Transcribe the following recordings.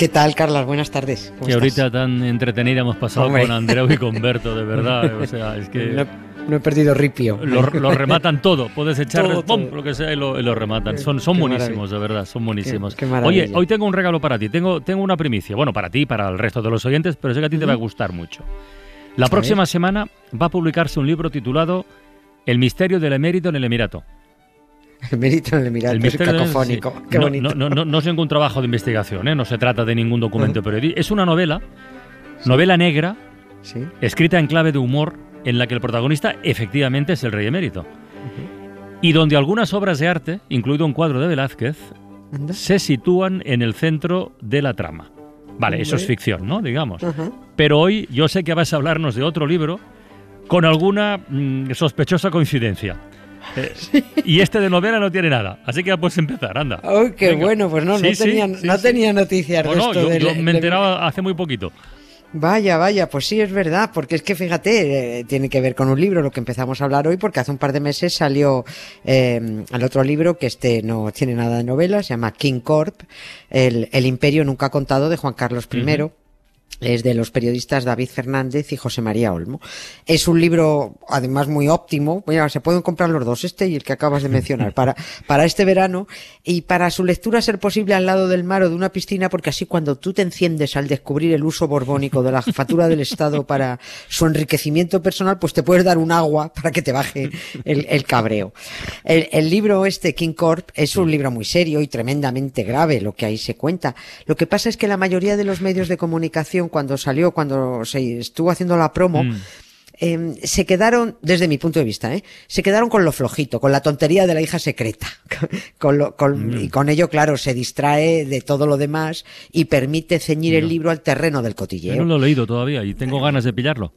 ¿Qué tal, Carlas? Buenas tardes. Que ahorita tan entretenida hemos pasado con Andreu y con Berto, de verdad. O sea, es que... No, he perdido ripio. Lo, rematan todo. Puedes echarles lo que sea y lo, rematan. Son, son buenísimos, de verdad. Son buenísimos. Oye, hoy tengo un regalo para ti. Tengo, tengo una primicia. Bueno, para ti, para el resto de los oyentes, pero sé que a ti te va a gustar mucho. La próxima semana va a publicarse un libro titulado El misterio del emérito en el Emirato. El mérito en el Emirato el es cacofónico. Qué no, bonito. No, no, no, es ningún trabajo de investigación, ¿eh? no se trata de ningún documento periodístico. Es una novela, novela negra, escrita en clave de humor, en la que el protagonista efectivamente es el rey emérito. Y donde algunas obras de arte, incluido un cuadro de Velázquez, se sitúan en el centro de la trama. Vale, eso es ficción, ¿no? Digamos. Pero hoy yo sé que vas a hablarnos de otro libro con alguna mm, sospechosa coincidencia. Eh, y este de novela no tiene nada, así que ya puedes empezar, anda. ¡Oh, qué bueno! Pues no, no, tenía, no tenía noticias de esto. Yo, yo me enteraba hace muy poquito. Vaya, vaya, pues sí, es verdad, porque es que fíjate, eh, tiene que ver con un libro, lo que empezamos a hablar hoy, porque hace un par de meses salió eh, el otro libro, que este no tiene nada de novela, se llama King Corp, el, el Imperio Nunca Contado de Juan Carlos I es de los periodistas David Fernández y José María Olmo. Es un libro, además, muy óptimo. se pueden comprar los dos, este y el que acabas de mencionar, para, para este verano y para su lectura ser posible al lado del mar o de una piscina, porque así cuando tú te enciendes al descubrir el uso borbónico de la jefatura del Estado para su enriquecimiento personal, pues te puedes dar un agua para que te baje el, cabreo. El, el libro este, King Corp, es un libro muy serio y tremendamente grave, lo que ahí se cuenta. Lo que pasa es que la mayoría de los medios de comunicación cuando salió, cuando se estuvo haciendo la promo, mm. em, se quedaron, desde mi punto de vista, ¿eh? se quedaron con lo flojito, con la tontería de la hija secreta. con lo, con, mm. Y con ello, claro, se distrae de todo lo demás y permite ceñir el libro al terreno del cotilleo. Yo no lo he leído todavía y tengo ganas de pillarlo.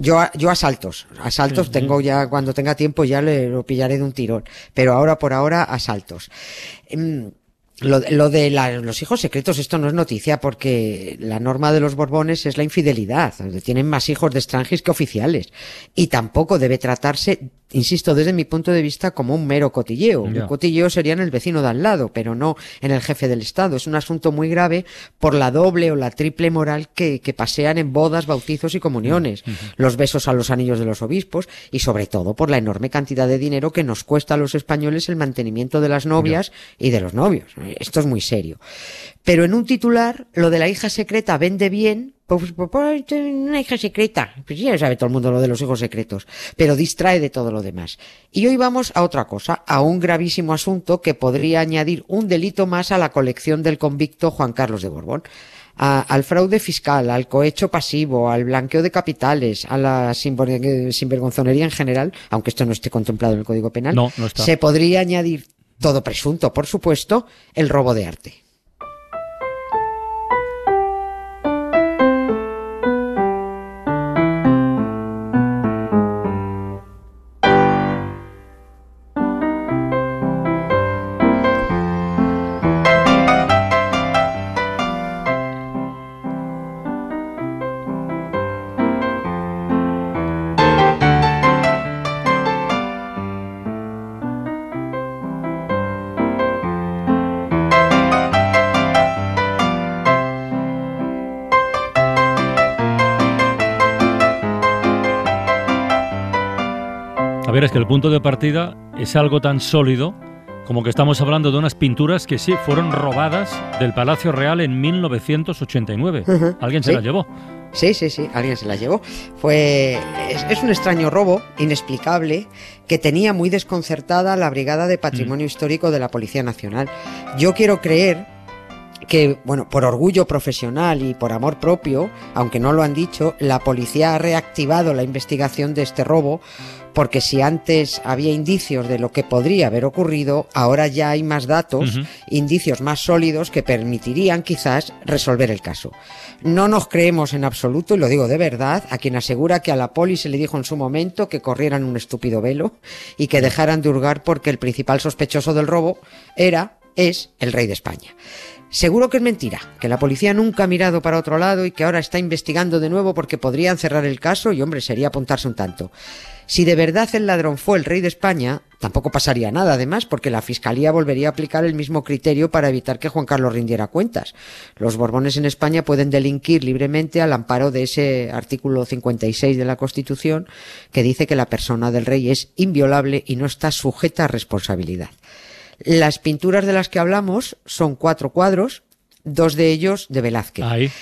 Yo, yo a saltos, a saltos tengo ya, cuando tenga tiempo ya le, lo pillaré de un tirón, pero ahora por ahora a saltos. Lo, lo de los hijos secretos, esto no es noticia porque la norma de los Borbones es la infidelidad, tienen más hijos de extranjeros que oficiales. Y tampoco debe tratarse insisto, desde mi punto de vista, como un mero cotilleo. Un cotilleo sería en el vecino de al lado, pero no en el jefe del Estado. Es un asunto muy grave por la doble o la triple moral que, que pasean en bodas, bautizos y comuniones, los besos a los anillos de los obispos y sobre todo por la enorme cantidad de dinero que nos cuesta a los españoles el mantenimiento de las novias y de los novios. Esto es muy serio. Pero en un titular, lo de la hija secreta vende bien pues, pues, pues, una hija secreta. Pues ya sabe todo el mundo lo de los hijos secretos. Pero distrae de todo lo demás. Y hoy vamos a otra cosa, a un gravísimo asunto que podría añadir un delito más a la colección del convicto Juan Carlos de Borbón. al fraude fiscal, al cohecho pasivo, al blanqueo de capitales, a la sinvergonzonería en general, aunque esto no esté contemplado en el Código Penal, no, no está. se podría añadir todo presunto, por supuesto, el robo de arte. Es que el punto de partida es algo tan sólido como que estamos hablando de unas pinturas que sí fueron robadas del Palacio Real en 1989. ¿Alguien se las llevó? Sí, sí, sí, alguien se las llevó. Fue es, un extraño robo, inexplicable, que tenía muy desconcertada la Brigada de Patrimonio mm. Histórico de la Policía Nacional. Yo quiero creer que, bueno, por orgullo profesional y por amor propio, aunque no lo han dicho, la policía ha reactivado la investigación de este robo porque si antes había indicios de lo que podría haber ocurrido, ahora ya hay más datos, indicios más sólidos que permitirían quizás resolver el caso. No nos creemos en absoluto, y lo digo de verdad, a quien asegura que a la poli se le dijo en su momento que corrieran un estúpido velo y que dejaran de hurgar porque el principal sospechoso del robo era, es, el rey de España. Seguro que es mentira, que la policía nunca ha mirado para otro lado y que ahora está investigando de nuevo porque podrían cerrar el caso y hombre, sería apuntarse un tanto. Si de verdad el ladrón fue el rey de España, tampoco pasaría nada además, porque la Fiscalía volvería a aplicar el mismo criterio para evitar que Juan Carlos rindiera cuentas. Los Borbones en España pueden delinquir libremente al amparo de ese artículo 56 de la Constitución que dice que la persona del rey es inviolable y no está sujeta a responsabilidad. Las pinturas de las que hablamos son cuatro cuadros, dos de ellos de Velázquez. Ahí.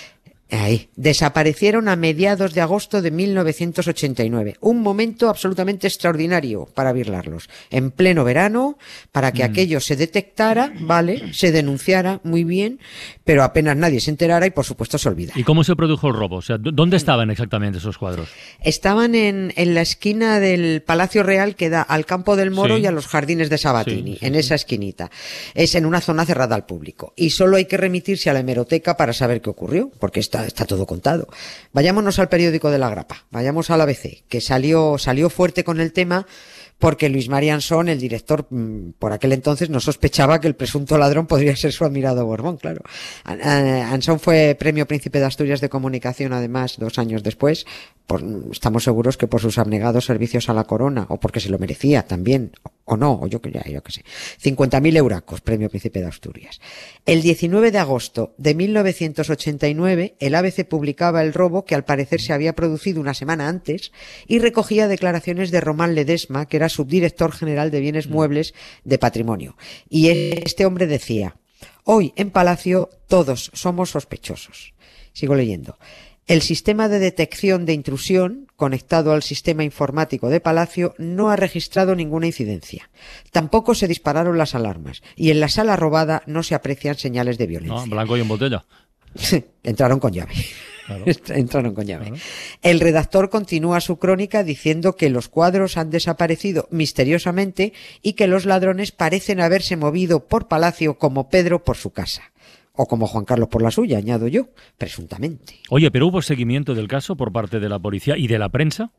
Desaparecieron a mediados de agosto de 1989. Un momento absolutamente extraordinario para virlarlos. En pleno verano, para que mm. aquello se detectara, ¿vale? Se denunciara muy bien, pero apenas nadie se enterara y por supuesto se olvida. ¿Y cómo se produjo el robo? O sea, ¿dónde estaban exactamente esos cuadros? Estaban en, en la esquina del Palacio Real que da al Campo del Moro y a los Jardines de Sabatini, en esa esquinita. Es en una zona cerrada al público. Y solo hay que remitirse a la hemeroteca para saber qué ocurrió, porque está está, todo contado. Vayámonos al periódico de la Grapa, vayamos al ABC, que salió, salió fuerte con el tema porque Luis María Ansón, el director, mm, por aquel entonces no sospechaba que el presunto ladrón podría ser su admirado Borbón, claro. Ansón fue premio Príncipe de Asturias de Comunicación, además, dos años después. estamos seguros que por sus abnegados servicios a la corona, o porque se lo merecía también, o no, o yo, ya, yo qué sé. 50.000 euracos, premio Príncipe de Asturias. El 19 de agosto de 1989, el ABC publicaba el robo que al parecer se había producido una semana antes y recogía declaraciones de Román Ledesma, que era subdirector general de bienes mm. muebles de patrimonio. Y este hombre decía, hoy en Palacio todos somos sospechosos. Sigo leyendo. El sistema de detección de intrusión, conectado al sistema informático de Palacio, no ha registrado ninguna incidencia. Tampoco se dispararon las alarmas, y en la sala robada no se aprecian señales de violencia. No, blanco y en botella. Entraron con llave. Entraron con llave. El redactor continúa su crónica diciendo que los cuadros han desaparecido misteriosamente y que los ladrones parecen haberse movido por Palacio como Pedro por su casa. O como Juan Carlos por la suya, añado yo, presuntamente. Oye, pero hubo seguimiento del caso por parte de la policía y de la prensa.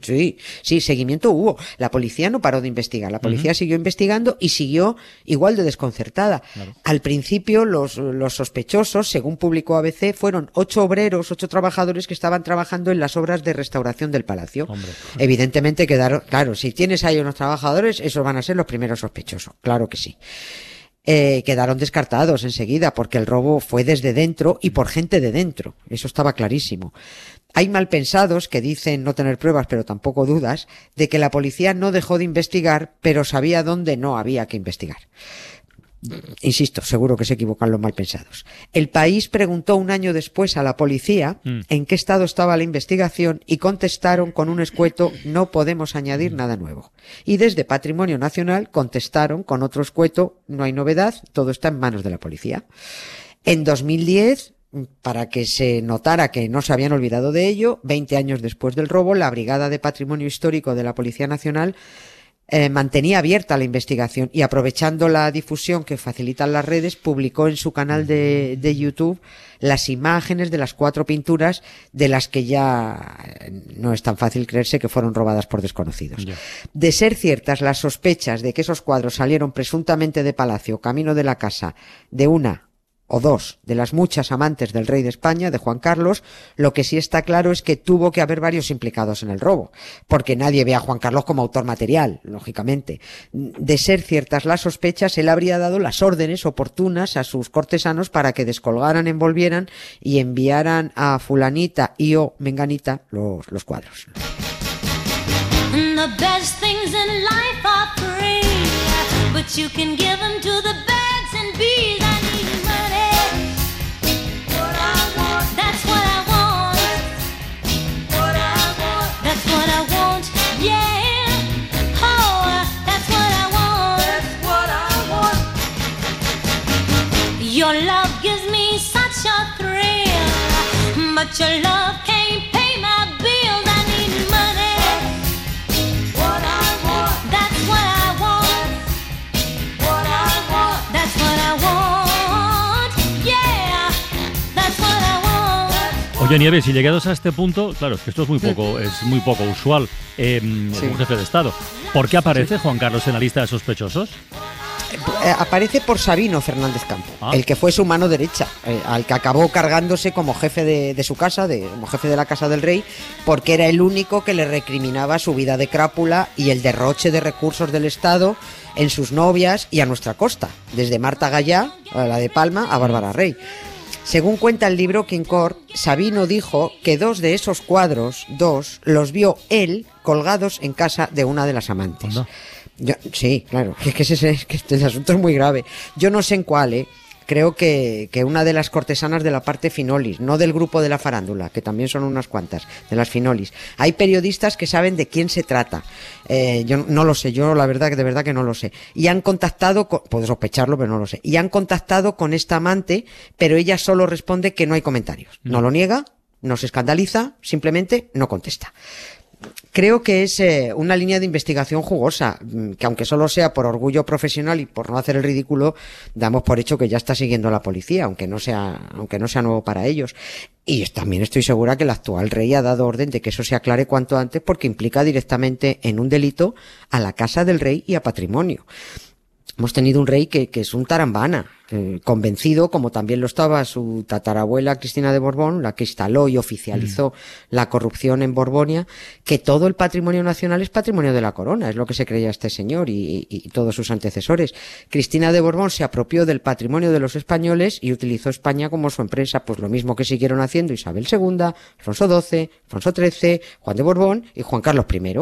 Sí, sí, seguimiento hubo. La policía no paró de investigar. La policía siguió investigando y siguió igual de desconcertada. Al principio, los, los, sospechosos, según publicó ABC, fueron ocho obreros, ocho trabajadores que estaban trabajando en las obras de restauración del palacio. Evidentemente quedaron, claro, si tienes ahí unos trabajadores, esos van a ser los primeros sospechosos. Claro que sí. Eh, quedaron descartados enseguida porque el robo fue desde dentro y por gente de dentro. Eso estaba clarísimo. Hay malpensados que dicen no tener pruebas, pero tampoco dudas, de que la policía no dejó de investigar, pero sabía dónde no había que investigar. Insisto, seguro que se equivocan los malpensados. El país preguntó un año después a la policía mm. en qué estado estaba la investigación y contestaron con un escueto no podemos añadir mm. nada nuevo. Y desde Patrimonio Nacional contestaron con otro escueto no hay novedad, todo está en manos de la policía. En 2010 para que se notara que no se habían olvidado de ello, 20 años después del robo, la Brigada de Patrimonio Histórico de la Policía Nacional eh, mantenía abierta la investigación y aprovechando la difusión que facilitan las redes, publicó en su canal de, de, YouTube las imágenes de las cuatro pinturas de las que ya eh, no es tan fácil creerse que fueron robadas por desconocidos. De ser ciertas las sospechas de que esos cuadros salieron presuntamente de Palacio, camino de la casa, de una o dos de las muchas amantes del rey de España, de Juan Carlos, lo que sí está claro es que tuvo que haber varios implicados en el robo, porque nadie ve a Juan Carlos como autor material, lógicamente. De ser ciertas las sospechas, él habría dado las órdenes oportunas a sus cortesanos para que descolgaran, envolvieran y enviaran a fulanita y o menganita los, cuadros. Oye Nieves, y llegados a este punto, claro, es que esto es muy poco, es muy poco usual en un jefe de Estado. ¿Por qué aparece Juan Carlos en la lista de sospechosos? Eh, aparece por Sabino Fernández Campo, ah. el que fue su mano derecha, eh, al que acabó cargándose como jefe de, su casa, de, como jefe de la casa del rey, porque era el único que le recriminaba su vida de crápula y el derroche de recursos del Estado en sus novias y a nuestra costa, desde Marta Gallá, a la de Palma, a Bárbara Rey. Según cuenta el libro King Court, Sabino dijo que dos de esos cuadros, dos, los vio él colgados en casa de una de las amantes. Sí, claro, es que, ese, es que este asunto es muy grave. Yo no sé en cuál, ¿eh? creo que, que, una de las cortesanas de la parte finolis, no del grupo de la farándula, que también son unas cuantas, de las finolis. Hay periodistas que saben de quién se trata. Eh, yo no lo sé, yo la verdad que de verdad que no lo sé. Y han contactado, con, puedo sospecharlo, pero no lo sé. Y han contactado con esta amante, pero ella solo responde que no hay comentarios. No lo niega, no se escandaliza, simplemente no contesta creo que es eh, una línea de investigación jugosa, mm, que aunque solo sea por orgullo profesional y por no hacer el ridículo, damos por hecho que ya está siguiendo la policía, aunque no sea, aunque no sea nuevo para ellos. Y también estoy segura que el actual rey ha dado orden de que eso se aclare cuanto antes porque implica directamente en un delito a la casa del rey y a patrimonio. Hemos tenido un rey que, que es un tarambana, eh, convencido, como también lo estaba su tatarabuela Cristina de Borbón, la que instaló y oficializó mm. la corrupción en Borbonia, que todo el patrimonio nacional es patrimonio de la corona, es lo que se creía este señor y, y, todos sus antecesores. Cristina de Borbón se apropió del patrimonio de los españoles y utilizó España como su empresa, pues lo mismo que siguieron haciendo Isabel II, Alfonso XII, Alfonso XIII, Juan de Borbón y Juan Carlos I.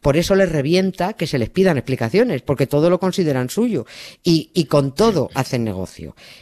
Por eso les revienta que se les pidan explicaciones, porque todo lo consideran suyo y, y con todo hacen negocio.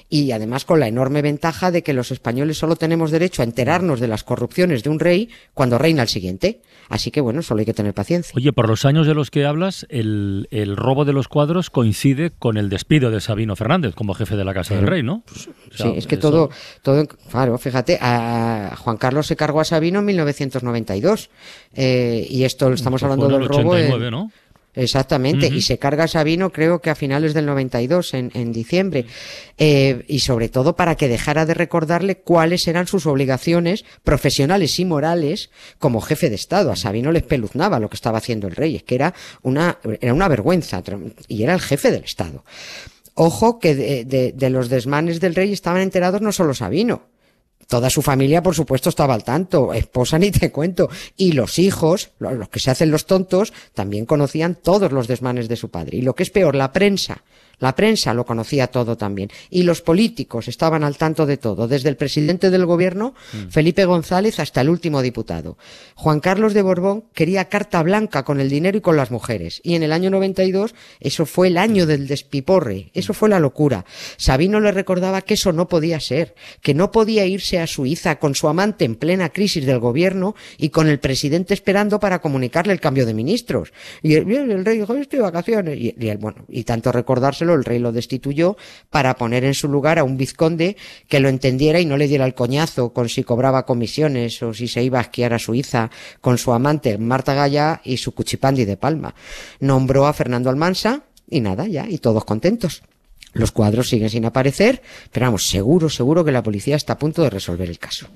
Y además con la enorme ventaja de que los españoles solo tenemos derecho a enterarnos de las corrupciones de un rey cuando reina el siguiente. Así que bueno, solo hay que tener paciencia. Oye, por los años de los que hablas, el, robo de los cuadros coincide con el despido de Sabino Fernández como jefe de la Casa del Rey, ¿no? Pues, sí, es que todo, todo, claro, fíjate, a Juan Carlos se cargó a Sabino en 1992. Eh, y esto estamos pues hablando del robo. ¿no? Exactamente, y se carga Sabino creo que a finales del 92, en, en diciembre, eh, y sobre todo para que dejara de recordarle cuáles eran sus obligaciones profesionales y morales como jefe de Estado. A Sabino le espeluznaba lo que estaba haciendo el rey, es que era una, era una vergüenza, y era el jefe del Estado. Ojo que de, de, de los desmanes del rey estaban enterados no solo Sabino, Toda su familia, por supuesto, estaba al tanto, esposa ni te cuento, y los hijos, los que se hacen los tontos, también conocían todos los desmanes de su padre. Y lo que es peor, la prensa, la prensa lo conocía todo también. Y los políticos estaban al tanto de todo, desde el presidente del gobierno, mm. Felipe González, hasta el último diputado. Juan Carlos de Borbón quería carta blanca con el dinero y con las mujeres. Y en el año 92, eso fue el año del despiporre. Eso fue la locura. Sabino le recordaba que eso no podía ser, que no podía irse a Suiza con su amante en plena crisis del gobierno y con el presidente esperando para comunicarle el cambio de ministros. Y el, rey dijo, estoy de vacaciones. Y, y, bueno, y tanto recordárselo el rey lo destituyó para poner en su lugar a un vizconde que lo entendiera y no le diera el coñazo con si cobraba comisiones o si se iba a esquiar a Suiza con su amante Marta Gaya y su cuchipandi de Palma. Nombró a Fernando Almansa y nada, ya, y todos contentos. Los cuadros siguen sin aparecer, pero vamos, seguro, seguro que la policía está a punto de resolver el caso.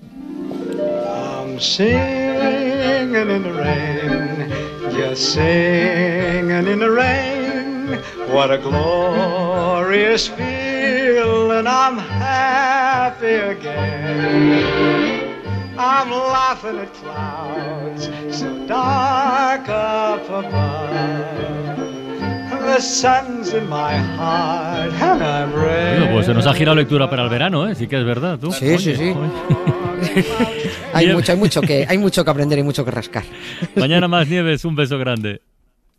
What a glorious feeling, I'm happy again. I'm laughing at clouds so dark up above. The sun's in my heart and I'm ready. Bueno, pues se nos ha girado lectura para el verano, ¿eh? Sí que es verdad, tú. Sí, sí, sí. hay, mucho, hay, mucho que, hay mucho que aprender y mucho que rascar. Mañana más nieves, un beso grande.